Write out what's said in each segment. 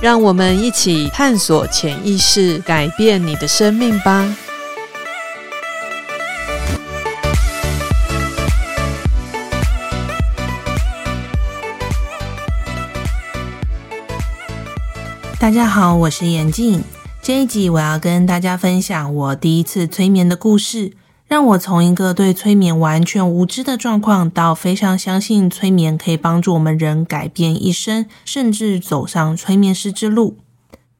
让我们一起探索潜意识，改变你的生命吧。大家好，我是妍静。这一集我要跟大家分享我第一次催眠的故事，让我从一个对催眠完全无知的状况，到非常相信催眠可以帮助我们人改变一生，甚至走上催眠师之路。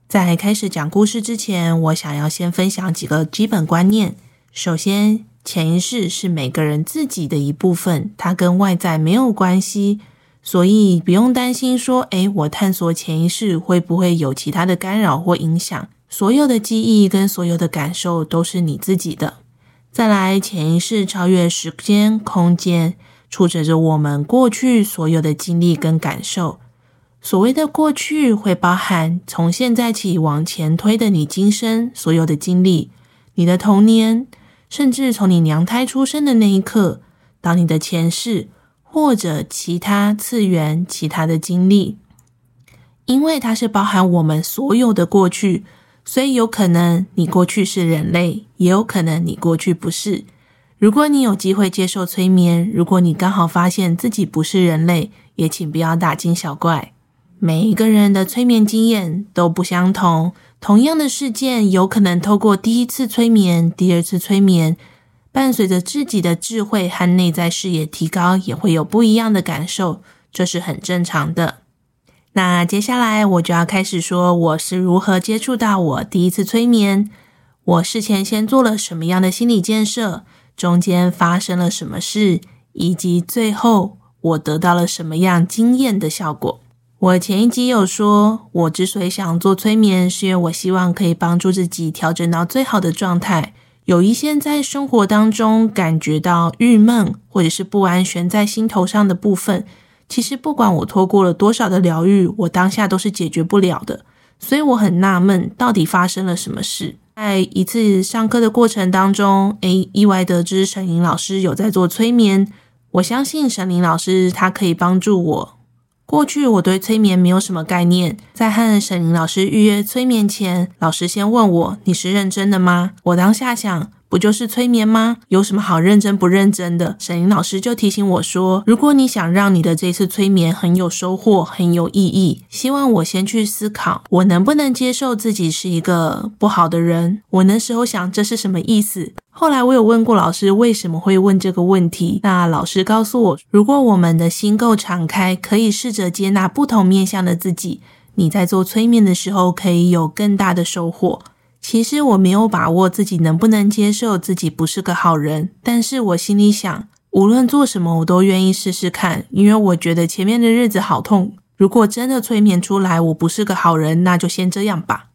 在开始讲故事之前，我想要先分享几个基本观念。首先，潜意识是每个人自己的一部分，它跟外在没有关系。所以不用担心说，诶，我探索潜意识会不会有其他的干扰或影响？所有的记忆跟所有的感受都是你自己的。再来，潜意识超越时间、空间，触着着我们过去所有的经历跟感受。所谓的过去，会包含从现在起往前推的你今生所有的经历，你的童年，甚至从你娘胎出生的那一刻到你的前世。或者其他次元、其他的经历，因为它是包含我们所有的过去，所以有可能你过去是人类，也有可能你过去不是。如果你有机会接受催眠，如果你刚好发现自己不是人类，也请不要大惊小怪。每一个人的催眠经验都不相同，同样的事件有可能透过第一次催眠、第二次催眠。伴随着自己的智慧和内在视野提高，也会有不一样的感受，这是很正常的。那接下来我就要开始说，我是如何接触到我第一次催眠，我事前先做了什么样的心理建设，中间发生了什么事，以及最后我得到了什么样惊艳的效果。我前一集有说，我之所以想做催眠，是因为我希望可以帮助自己调整到最好的状态。有一些在生活当中感觉到郁闷或者是不安悬在心头上的部分，其实不管我拖过了多少的疗愈，我当下都是解决不了的。所以我很纳闷，到底发生了什么事？在一次上课的过程当中，诶，意外得知沈林老师有在做催眠。我相信沈林老师他可以帮助我。过去我对催眠没有什么概念，在和沈林老师预约催眠前，老师先问我：“你是认真的吗？”我当下想。不就是催眠吗？有什么好认真不认真的？沈林老师就提醒我说，如果你想让你的这次催眠很有收获、很有意义，希望我先去思考，我能不能接受自己是一个不好的人？我那时候想，这是什么意思？后来我有问过老师，为什么会问这个问题？那老师告诉我，如果我们的心够敞开，可以试着接纳不同面向的自己，你在做催眠的时候，可以有更大的收获。其实我没有把握自己能不能接受自己不是个好人，但是我心里想，无论做什么，我都愿意试试看，因为我觉得前面的日子好痛。如果真的催眠出来我不是个好人，那就先这样吧。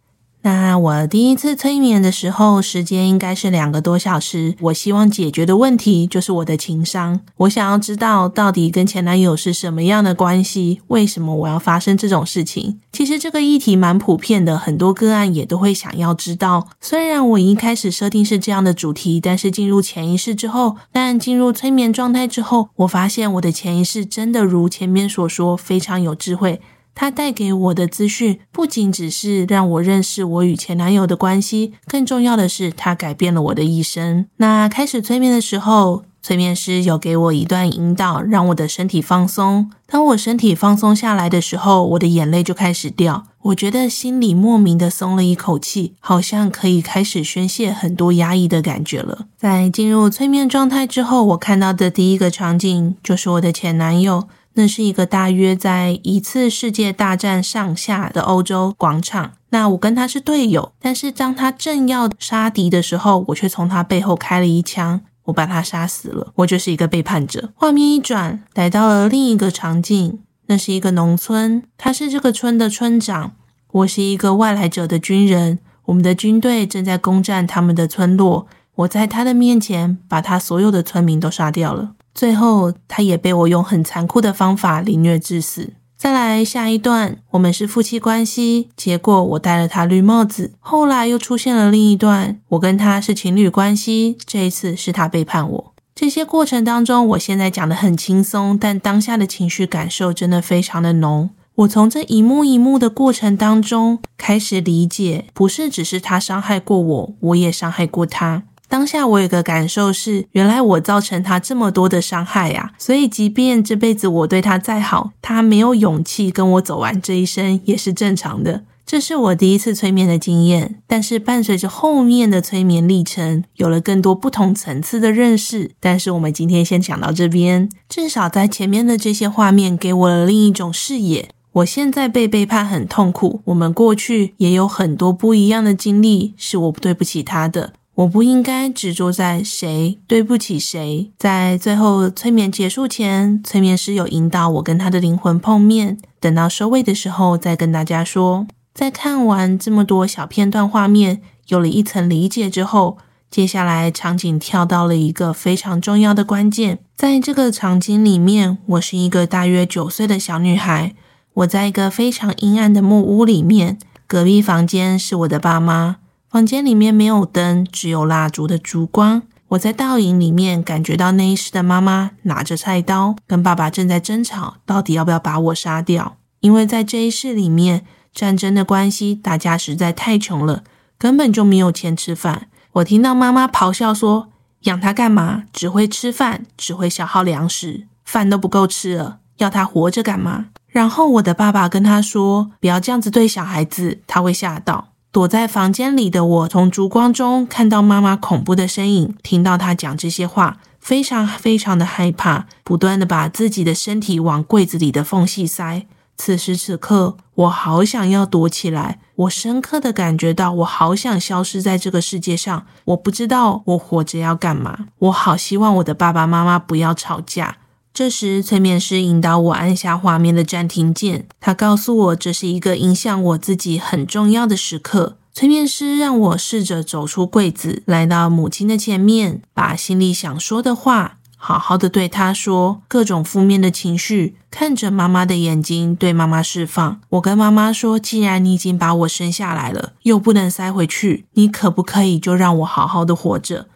那我第一次催眠的时候，时间应该是两个多小时。我希望解决的问题就是我的情商。我想要知道到底跟前男友是什么样的关系？为什么我要发生这种事情？其实这个议题蛮普遍的，很多个案也都会想要知道。虽然我一开始设定是这样的主题，但是进入潜意识之后，但进入催眠状态之后，我发现我的潜意识真的如前面所说，非常有智慧。他带给我的资讯不仅只是让我认识我与前男友的关系，更重要的是，他改变了我的一生。那开始催眠的时候，催眠师有给我一段引导，让我的身体放松。当我身体放松下来的时候，我的眼泪就开始掉。我觉得心里莫名的松了一口气，好像可以开始宣泄很多压抑的感觉了。在进入催眠状态之后，我看到的第一个场景就是我的前男友。那是一个大约在一次世界大战上下的欧洲广场。那我跟他是队友，但是当他正要杀敌的时候，我却从他背后开了一枪，我把他杀死了。我就是一个背叛者。画面一转，来到了另一个场景，那是一个农村，他是这个村的村长。我是一个外来者的军人，我们的军队正在攻占他们的村落。我在他的面前把他所有的村民都杀掉了，最后他也被我用很残酷的方法凌虐致死。再来下一段，我们是夫妻关系，结果我戴了他绿帽子。后来又出现了另一段，我跟他是情侣关系，这一次是他背叛我。这些过程当中，我现在讲得很轻松，但当下的情绪感受真的非常的浓。我从这一幕一幕的过程当中开始理解，不是只是他伤害过我，我也伤害过他。当下我有个感受是，原来我造成他这么多的伤害呀，所以即便这辈子我对他再好，他没有勇气跟我走完这一生也是正常的。这是我第一次催眠的经验，但是伴随着后面的催眠历程，有了更多不同层次的认识。但是我们今天先讲到这边，至少在前面的这些画面给我了另一种视野。我现在被背叛很痛苦，我们过去也有很多不一样的经历，是我对不起他的。我不应该执着在谁对不起谁。在最后催眠结束前，催眠师有引导我跟他的灵魂碰面。等到收尾的时候，再跟大家说。在看完这么多小片段画面，有了一层理解之后，接下来场景跳到了一个非常重要的关键。在这个场景里面，我是一个大约九岁的小女孩，我在一个非常阴暗的木屋里面，隔壁房间是我的爸妈。房间里面没有灯，只有蜡烛的烛光。我在倒影里面感觉到那一世的妈妈拿着菜刀，跟爸爸正在争吵，到底要不要把我杀掉？因为在这一世里面，战争的关系，大家实在太穷了，根本就没有钱吃饭。我听到妈妈咆哮说：“养他干嘛？只会吃饭，只会消耗粮食，饭都不够吃了，要他活着干嘛？”然后我的爸爸跟他说：“不要这样子对小孩子，他会吓到。”躲在房间里的我，从烛光中看到妈妈恐怖的身影，听到她讲这些话，非常非常的害怕，不断的把自己的身体往柜子里的缝隙塞。此时此刻，我好想要躲起来，我深刻的感觉到，我好想消失在这个世界上。我不知道我活着要干嘛，我好希望我的爸爸妈妈不要吵架。这时，催眠师引导我按下画面的暂停键。他告诉我，这是一个影响我自己很重要的时刻。催眠师让我试着走出柜子，来到母亲的前面，把心里想说的话好好的对她说。各种负面的情绪，看着妈妈的眼睛，对妈妈释放。我跟妈妈说：“既然你已经把我生下来了，又不能塞回去，你可不可以就让我好好的活着？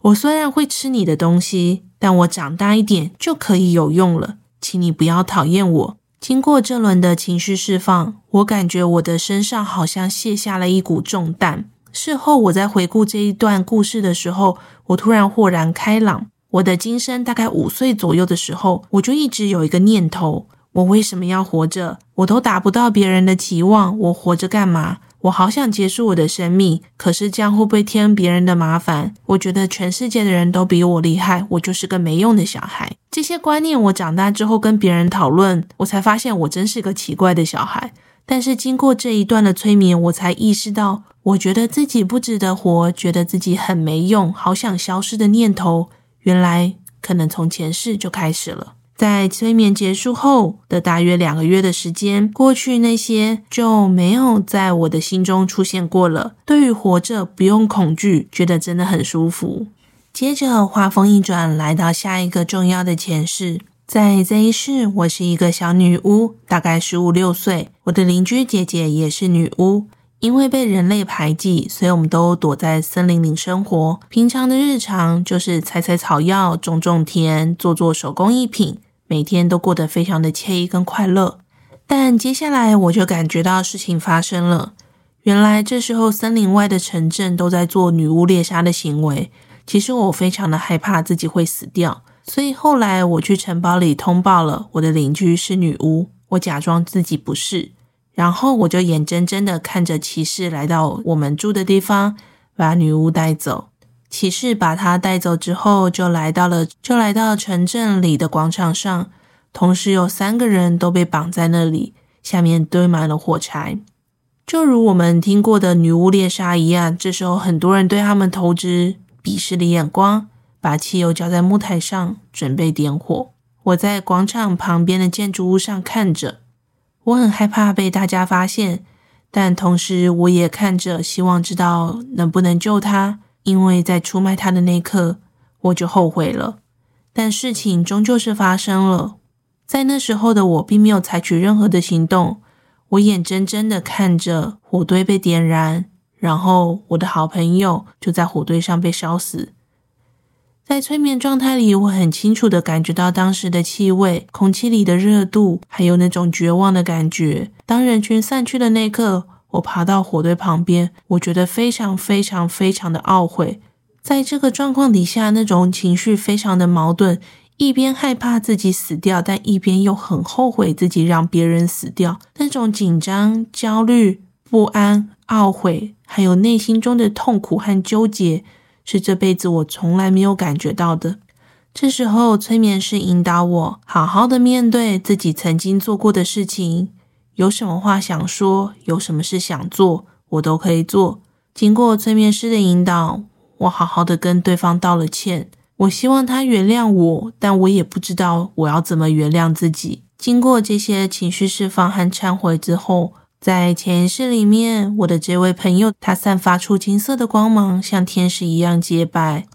我虽然会吃你的东西。”但我长大一点就可以有用了，请你不要讨厌我。经过这轮的情绪释放，我感觉我的身上好像卸下了一股重担。事后我在回顾这一段故事的时候，我突然豁然开朗。我的今生大概五岁左右的时候，我就一直有一个念头：我为什么要活着？我都达不到别人的期望，我活着干嘛？我好想结束我的生命，可是这样会不会添别人的麻烦？我觉得全世界的人都比我厉害，我就是个没用的小孩。这些观念我长大之后跟别人讨论，我才发现我真是个奇怪的小孩。但是经过这一段的催眠，我才意识到，我觉得自己不值得活，觉得自己很没用，好想消失的念头，原来可能从前世就开始了。在催眠结束后的大约两个月的时间，过去那些就没有在我的心中出现过了。对于活着不用恐惧，觉得真的很舒服。接着画风一转，来到下一个重要的前世。在这一世，我是一个小女巫，大概十五六岁。我的邻居姐姐也是女巫。因为被人类排挤，所以我们都躲在森林里生活。平常的日常就是采采草药、种种田、做做手工艺品。每天都过得非常的惬意跟快乐，但接下来我就感觉到事情发生了。原来这时候森林外的城镇都在做女巫猎杀的行为。其实我非常的害怕自己会死掉，所以后来我去城堡里通报了我的邻居是女巫，我假装自己不是，然后我就眼睁睁的看着骑士来到我们住的地方，把女巫带走。骑士把他带走之后，就来到了，就来到城镇里的广场上。同时，有三个人都被绑在那里，下面堆满了火柴，就如我们听过的女巫猎杀一样。这时候，很多人对他们投掷鄙视的眼光，把汽油浇在木台上，准备点火。我在广场旁边的建筑物上看着，我很害怕被大家发现。但同时我也看着，希望知道能不能救他，因为在出卖他的那一刻，我就后悔了。但事情终究是发生了，在那时候的我并没有采取任何的行动，我眼睁睁的看着火堆被点燃，然后我的好朋友就在火堆上被烧死。在催眠状态里，我很清楚的感觉到当时的气味、空气里的热度，还有那种绝望的感觉。当人群散去的那一刻，我爬到火堆旁边，我觉得非常非常非常的懊悔。在这个状况底下，那种情绪非常的矛盾，一边害怕自己死掉，但一边又很后悔自己让别人死掉。那种紧张、焦虑、不安、懊悔，还有内心中的痛苦和纠结，是这辈子我从来没有感觉到的。这时候，催眠师引导我好好的面对自己曾经做过的事情，有什么话想说，有什么事想做，我都可以做。经过催眠师的引导。我好好的跟对方道了歉，我希望他原谅我，但我也不知道我要怎么原谅自己。经过这些情绪释放和忏悔之后，在潜意识里面，我的这位朋友他散发出金色的光芒，像天使一样洁白。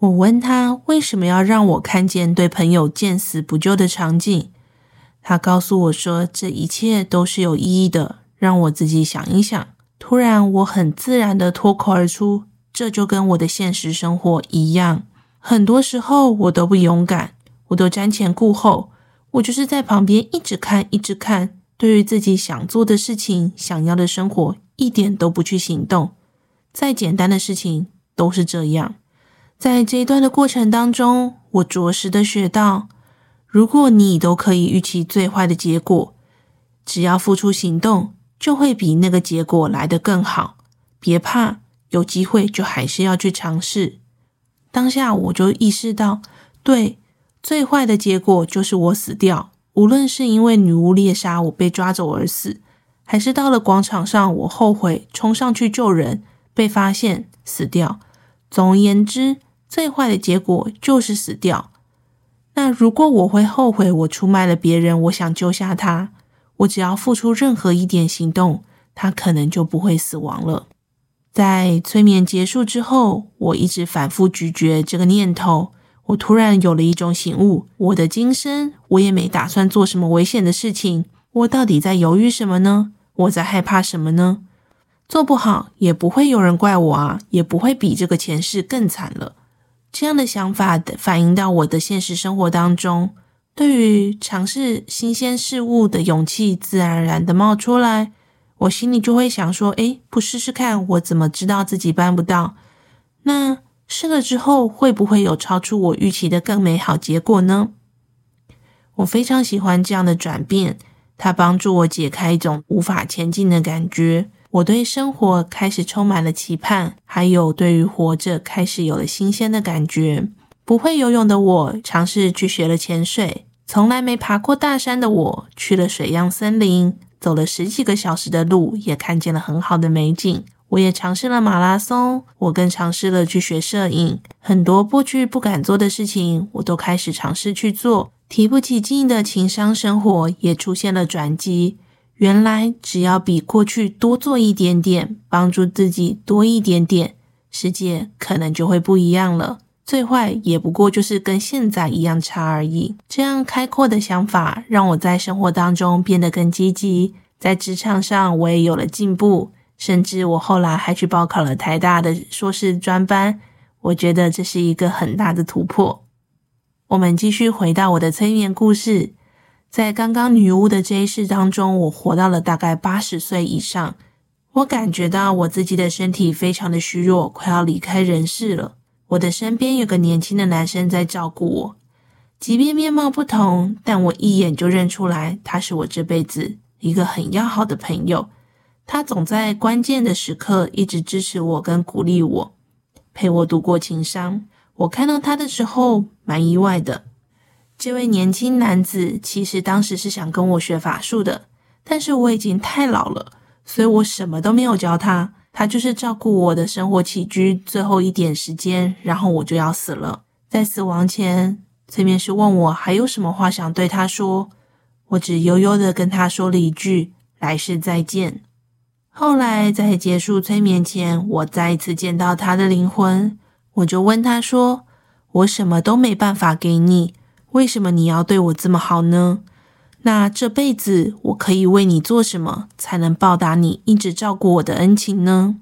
我问他为什么要让我看见对朋友见死不救的场景，他告诉我说这一切都是有意义的，让我自己想一想。突然，我很自然的脱口而出。这就跟我的现实生活一样，很多时候我都不勇敢，我都瞻前顾后，我就是在旁边一直看，一直看，对于自己想做的事情、想要的生活，一点都不去行动。再简单的事情都是这样。在这一段的过程当中，我着实的学到，如果你都可以预期最坏的结果，只要付出行动，就会比那个结果来得更好。别怕。有机会就还是要去尝试。当下我就意识到，对，最坏的结果就是我死掉。无论是因为女巫猎杀我被抓走而死，还是到了广场上我后悔冲上去救人被发现死掉。总而言之，最坏的结果就是死掉。那如果我会后悔我出卖了别人，我想救下他，我只要付出任何一点行动，他可能就不会死亡了。在催眠结束之后，我一直反复咀嚼这个念头。我突然有了一种醒悟：我的今生，我也没打算做什么危险的事情。我到底在犹豫什么呢？我在害怕什么呢？做不好也不会有人怪我啊，也不会比这个前世更惨了。这样的想法反映到我的现实生活当中，对于尝试新鲜事物的勇气，自然而然的冒出来。我心里就会想说：“诶，不试试看，我怎么知道自己办不到？那试了之后，会不会有超出我预期的更美好结果呢？”我非常喜欢这样的转变，它帮助我解开一种无法前进的感觉。我对生活开始充满了期盼，还有对于活着开始有了新鲜的感觉。不会游泳的我尝试去学了潜水，从来没爬过大山的我去了水漾森林。走了十几个小时的路，也看见了很好的美景。我也尝试了马拉松，我更尝试了去学摄影。很多过去不敢做的事情，我都开始尝试去做。提不起劲的情商生活也出现了转机。原来只要比过去多做一点点，帮助自己多一点点，世界可能就会不一样了。最坏也不过就是跟现在一样差而已。这样开阔的想法让我在生活当中变得更积极，在职场上我也有了进步，甚至我后来还去报考了台大的硕士专班。我觉得这是一个很大的突破。我们继续回到我的催眠故事，在刚刚女巫的这一世当中，我活到了大概八十岁以上。我感觉到我自己的身体非常的虚弱，快要离开人世了。我的身边有个年轻的男生在照顾我，即便面貌不同，但我一眼就认出来，他是我这辈子一个很要好的朋友。他总在关键的时刻一直支持我跟鼓励我，陪我度过情伤。我看到他的时候蛮意外的。这位年轻男子其实当时是想跟我学法术的，但是我已经太老了，所以我什么都没有教他。他就是照顾我的生活起居最后一点时间，然后我就要死了。在死亡前，催眠师问我还有什么话想对他说，我只悠悠的跟他说了一句“来世再见”。后来在结束催眠前，我再一次见到他的灵魂，我就问他说：“我什么都没办法给你，为什么你要对我这么好呢？那这辈子我可以为你做什么，才能报答你一直照顾我的恩情呢？”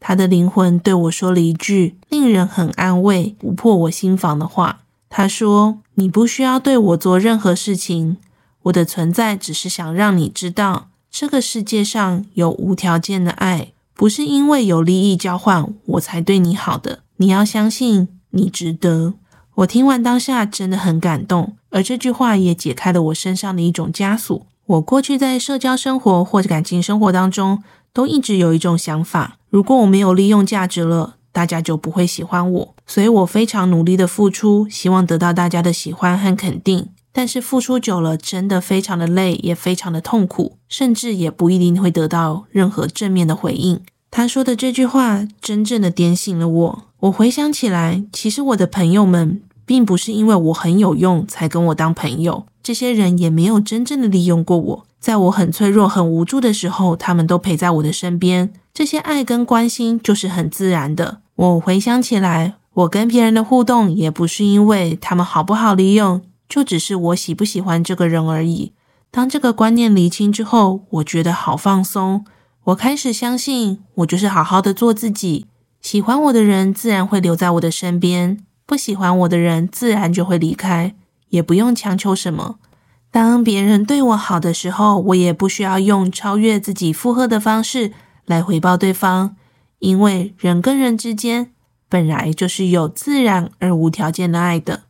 他的灵魂对我说了一句令人很安慰、不破我心房的话。他说：“你不需要对我做任何事情，我的存在只是想让你知道。”这个世界上有无条件的爱，不是因为有利益交换我才对你好的。你要相信你值得。我听完当下真的很感动，而这句话也解开了我身上的一种枷锁。我过去在社交生活或者感情生活当中，都一直有一种想法：如果我没有利用价值了，大家就不会喜欢我。所以我非常努力的付出，希望得到大家的喜欢和肯定。但是付出久了，真的非常的累，也非常的痛苦，甚至也不一定会得到任何正面的回应。他说的这句话，真正的点醒了我。我回想起来，其实我的朋友们，并不是因为我很有用才跟我当朋友，这些人也没有真正的利用过我。在我很脆弱、很无助的时候，他们都陪在我的身边。这些爱跟关心，就是很自然的。我回想起来，我跟别人的互动，也不是因为他们好不好利用。就只是我喜不喜欢这个人而已。当这个观念厘清之后，我觉得好放松。我开始相信，我就是好好的做自己。喜欢我的人自然会留在我的身边，不喜欢我的人自然就会离开，也不用强求什么。当别人对我好的时候，我也不需要用超越自己负荷的方式来回报对方，因为人跟人之间本来就是有自然而无条件的爱的。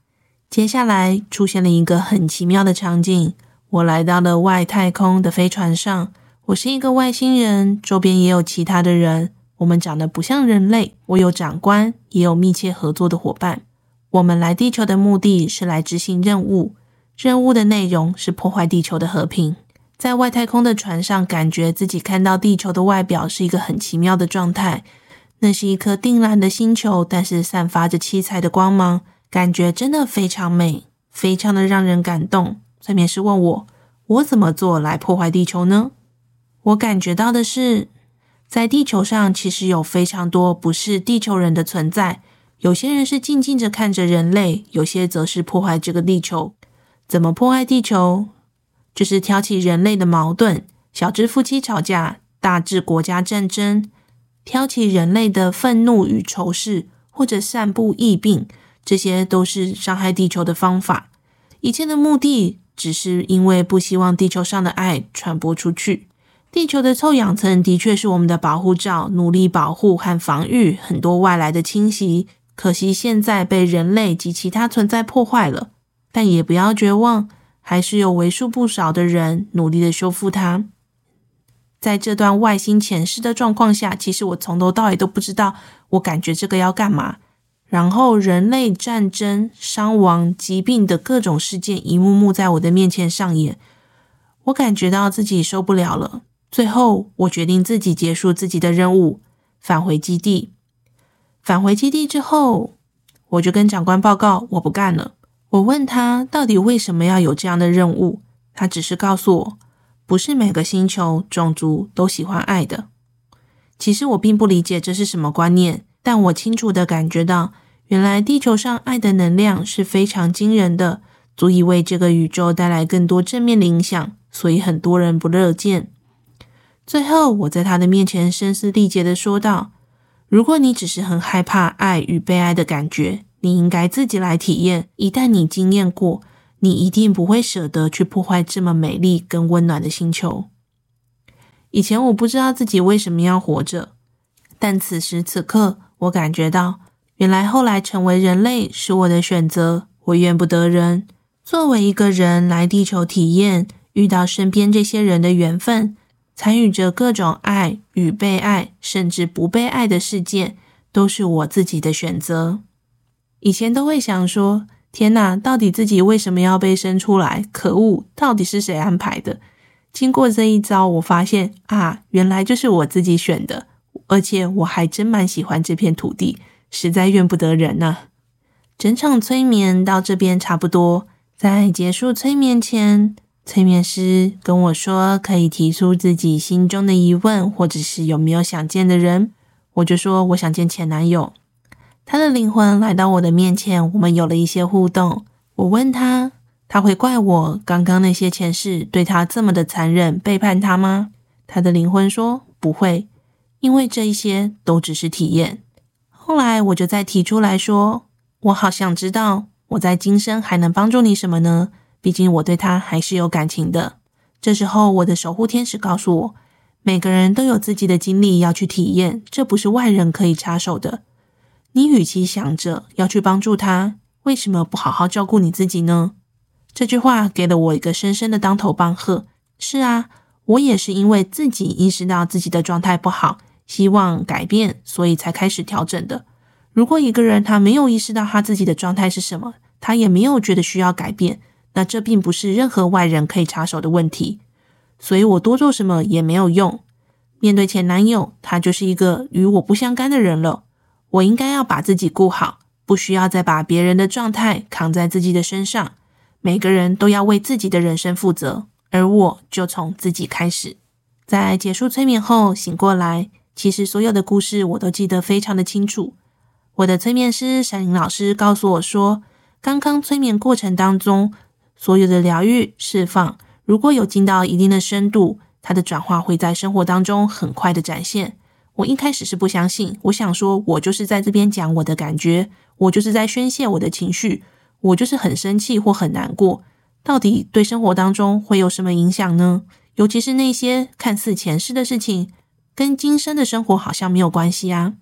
接下来出现了一个很奇妙的场景，我来到了外太空的飞船上。我是一个外星人，周边也有其他的人。我们长得不像人类，我有长官，也有密切合作的伙伴。我们来地球的目的是来执行任务，任务的内容是破坏地球的和平。在外太空的船上，感觉自己看到地球的外表是一个很奇妙的状态。那是一颗靛蓝的星球，但是散发着七彩的光芒。感觉真的非常美，非常的让人感动。催眠师问我，我怎么做来破坏地球呢？我感觉到的是，在地球上其实有非常多不是地球人的存在。有些人是静静的看着人类，有些则是破坏这个地球。怎么破坏地球？就是挑起人类的矛盾，小至夫妻吵架，大至国家战争，挑起人类的愤怒与仇视，或者散布疫病。这些都是伤害地球的方法，一切的目的只是因为不希望地球上的爱传播出去。地球的臭氧层的确是我们的保护罩，努力保护和防御很多外来的侵袭。可惜现在被人类及其他存在破坏了，但也不要绝望，还是有为数不少的人努力的修复它。在这段外星前世的状况下，其实我从头到尾都不知道，我感觉这个要干嘛。然后，人类战争、伤亡、疾病的各种事件一幕幕在我的面前上演，我感觉到自己受不了了。最后，我决定自己结束自己的任务，返回基地。返回基地之后，我就跟长官报告我不干了。我问他到底为什么要有这样的任务，他只是告诉我，不是每个星球、种族都喜欢爱的。其实我并不理解这是什么观念。但我清楚地感觉到，原来地球上爱的能量是非常惊人的，足以为这个宇宙带来更多正面的影响，所以很多人不乐见。最后，我在他的面前声嘶力竭地说道：“如果你只是很害怕爱与被爱的感觉，你应该自己来体验。一旦你经验过，你一定不会舍得去破坏这么美丽跟温暖的星球。”以前我不知道自己为什么要活着，但此时此刻，我感觉到，原来后来成为人类是我的选择，我怨不得人。作为一个人来地球体验，遇到身边这些人的缘分，参与着各种爱与被爱，甚至不被爱的事件，都是我自己的选择。以前都会想说：天哪，到底自己为什么要被生出来？可恶，到底是谁安排的？经过这一遭，我发现啊，原来就是我自己选的。而且我还真蛮喜欢这片土地，实在怨不得人呐、整场催眠到这边差不多，在结束催眠前，催眠师跟我说可以提出自己心中的疑问，或者是有没有想见的人。我就说我想见前男友。他的灵魂来到我的面前，我们有了一些互动。我问他，他会怪我刚刚那些前世对他这么的残忍，背叛他吗？他的灵魂说不会，因为这一些都只是体验。后来我就再提出来说，我好想知道我在今生还能帮助你什么呢？毕竟我对他还是有感情的。这时候，我的守护天使告诉我，每个人都有自己的经历要去体验，这不是外人可以插手的。你与其想着要去帮助他，为什么不好好照顾你自己呢？这句话给了我一个深深的当头棒喝。是啊，我也是因为自己意识到自己的状态不好，希望改变，所以才开始调整的。如果一个人他没有意识到他自己的状态是什么，他也没有觉得需要改变。那这并不是任何外人可以插手的问题，所以我多做什么也没有用。面对前男友，他就是一个与我不相干的人了。我应该要把自己顾好，不需要再把别人的状态扛在自己的身上。每个人都要为自己的人生负责，而我就从自己开始。在结束催眠后醒过来，其实所有的故事我都记得非常的清楚。我的催眠师山林老师告诉我说，刚刚催眠过程当中。所有的疗愈释放，如果有进到一定的深度，它的转化会在生活当中很快的展现。我一开始是不相信，我想说，我就是在这边讲我的感觉，我就是在宣泄我的情绪，我就是很生气或很难过，到底对生活当中会有什么影响呢？尤其是那些看似前世的事情，跟今生的生活好像没有关系啊。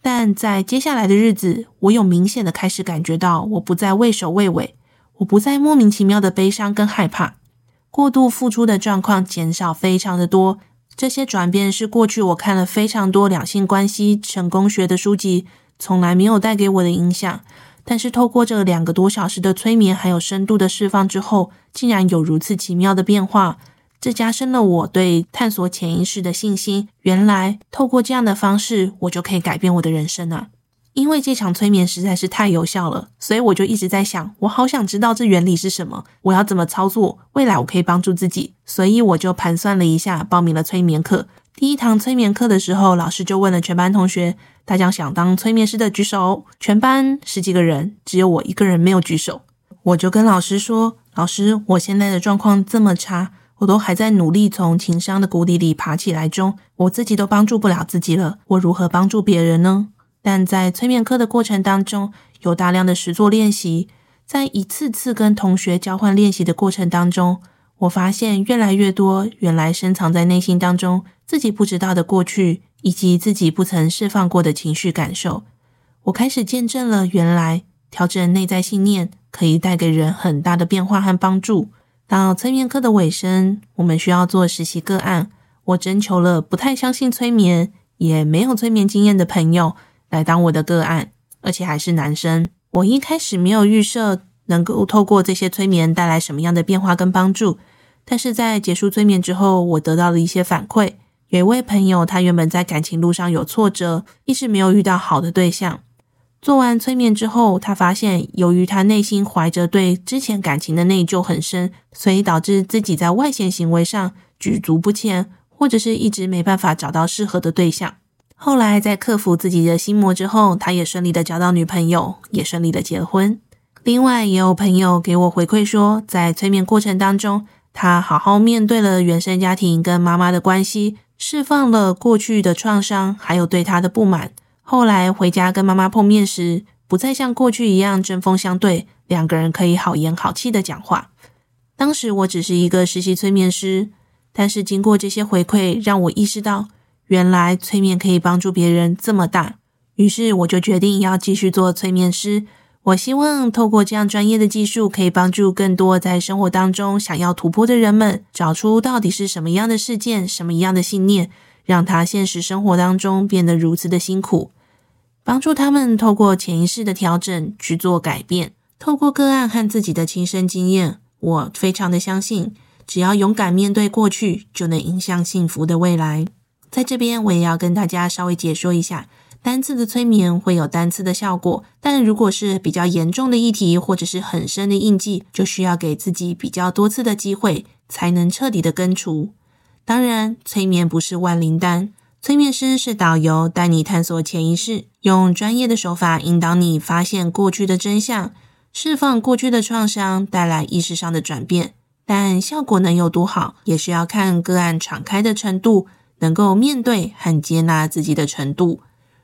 但在接下来的日子，我有明显的开始感觉到，我不再畏首畏尾。我不再莫名其妙的悲伤跟害怕，过度付出的状况减少非常的多。这些转变是过去我看了非常多两性关系成功学的书籍，从来没有带给我的影响。但是透过这两个多小时的催眠，还有深度的释放之后，竟然有如此奇妙的变化，这加深了我对探索潜意识的信心。原来透过这样的方式，我就可以改变我的人生啊！因为这场催眠实在是太有效了，所以我就一直在想，我好想知道这原理是什么，我要怎么操作，未来我可以帮助自己。所以我就盘算了一下，报名了催眠课。第一堂催眠课的时候，老师就问了全班同学，大家想当催眠师的举手。全班十几个人，只有我一个人没有举手。我就跟老师说：“老师，我现在的状况这么差，我都还在努力从情商的谷底里爬起来中，我自己都帮助不了自己了，我如何帮助别人呢？”但在催眠课的过程当中，有大量的实作练习，在一次次跟同学交换练习的过程当中，我发现越来越多原来深藏在内心当中自己不知道的过去，以及自己不曾释放过的情绪感受。我开始见证了原来调整内在信念可以带给人很大的变化和帮助。到催眠课的尾声，我们需要做实习个案，我征求了不太相信催眠，也没有催眠经验的朋友。来当我的个案，而且还是男生。我一开始没有预设能够透过这些催眠带来什么样的变化跟帮助，但是在结束催眠之后，我得到了一些反馈。有一位朋友，他原本在感情路上有挫折，一直没有遇到好的对象。做完催眠之后，他发现由于他内心怀着对之前感情的内疚很深，所以导致自己在外显行为上举足不前，或者是一直没办法找到适合的对象。后来在克服自己的心魔之后，他也顺利的交到女朋友，也顺利的结婚。另外，也有朋友给我回馈说，在催眠过程当中，他好好面对了原生家庭跟妈妈的关系，释放了过去的创伤，还有对他的不满。后来回家跟妈妈碰面时，不再像过去一样针锋相对，两个人可以好言好气的讲话。当时我只是一个实习催眠师，但是经过这些回馈，让我意识到。原来催眠可以帮助别人这么大，于是我就决定要继续做催眠师。我希望透过这样专业的技术，可以帮助更多在生活当中想要突破的人们，找出到底是什么样的事件、什么样的信念，让他现实生活当中变得如此的辛苦，帮助他们透过潜意识的调整去做改变。透过个案和自己的亲身经验，我非常的相信，只要勇敢面对过去，就能迎向幸福的未来。在这边，我也要跟大家稍微解说一下，单次的催眠会有单次的效果，但如果是比较严重的议题或者是很深的印记，就需要给自己比较多次的机会，才能彻底的根除。当然，催眠不是万灵丹，催眠师是导游，带你探索潜意识，用专业的手法引导你发现过去的真相，释放过去的创伤，带来意识上的转变。但效果能有多好，也是要看个案敞开的程度，能够面对和接纳自己的程度。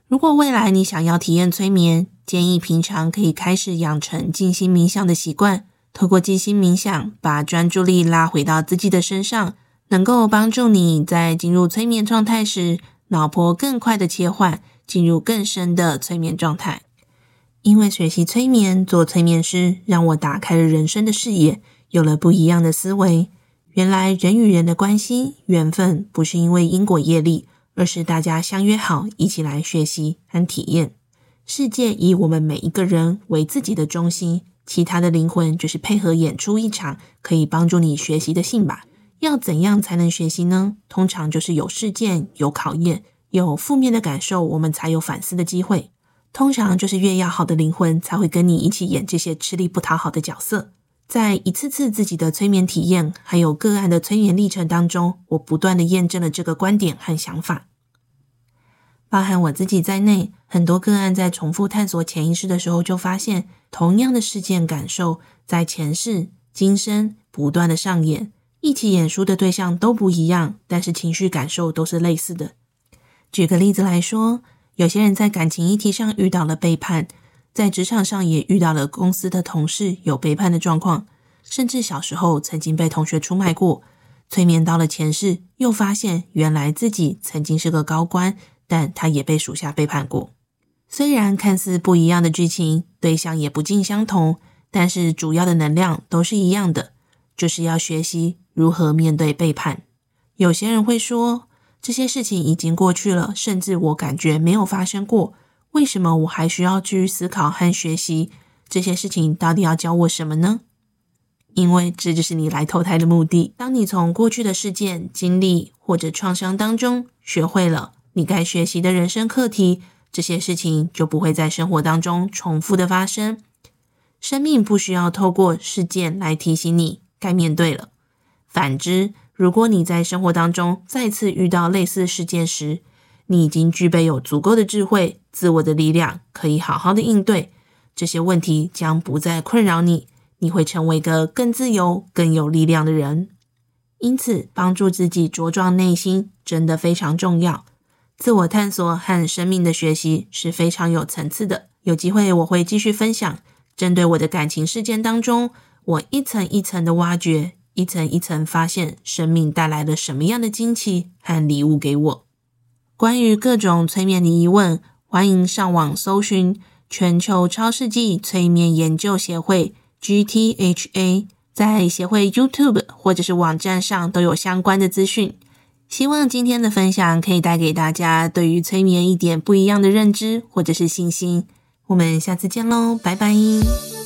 如果未来你想要体验催眠，建议平常可以开始养成静心冥想的习惯。透过静心冥想，把专注力拉回到自己的身上，能够帮助你在进入催眠状态时，脑波更快的切换，进入更深的催眠状态。因为学习催眠，做催眠师，让我打开了人生的视野。有了不一样的思维，原来人与人的关系缘分不是因为因果业力，而是大家相约好一起来学习和体验。世界以我们每一个人为自己的中心，其他的灵魂就是配合演出一场可以帮助你学习的戏码。要怎样才能学习呢？通常就是有事件、有考验、有负面的感受，我们才有反思的机会。通常就是越要好的灵魂才会跟你一起演这些吃力不讨好的角色。在一次次自己的催眠体验，还有个案的催眠历程当中，我不断的验证了这个观点和想法。包含我自己在内，很多个案在重复探索潜意识的时候，就发现同样的事件感受在前世、今生不断的上演，一起演出的对象都不一样，但是情绪感受都是类似的。举个例子来说，有些人在感情议题上遇到了背叛。在职场上也遇到了公司的同事有背叛的状况，甚至小时候曾经被同学出卖过。催眠到了前世，又发现原来自己曾经是个高官，但他也被属下背叛过。虽然看似不一样的剧情，对象也不尽相同，但是主要的能量都是一样的，就是要学习如何面对背叛。有些人会说，这些事情已经过去了，甚至我感觉没有发生过。为什么我还需要去思考和学习这些事情？到底要教我什么呢？因为这就是你来投胎的目的。当你从过去的事件、经历或者创伤当中学会了你该学习的人生课题，这些事情就不会在生活当中重复的发生。生命不需要透过事件来提醒你该面对了。反之，如果你在生活当中再次遇到类似事件时，你已经具备有足够的智慧、自我的力量，可以好好的应对这些问题，将不再困扰你。你会成为一个更自由、更有力量的人。因此，帮助自己茁壮内心真的非常重要。自我探索和生命的学习是非常有层次的。有机会我会继续分享，针对我的感情事件当中，我一层一层的挖掘，一层一层发现生命带来了什么样的惊奇和礼物给我。关于各种催眠的疑问，欢迎上网搜寻全球超世纪催眠研究协会 （GTHA），在协会 YouTube 或者是网站上都有相关的资讯。希望今天的分享可以带给大家对于催眠一点不一样的认知或者是信心。我们下次见喽，拜拜。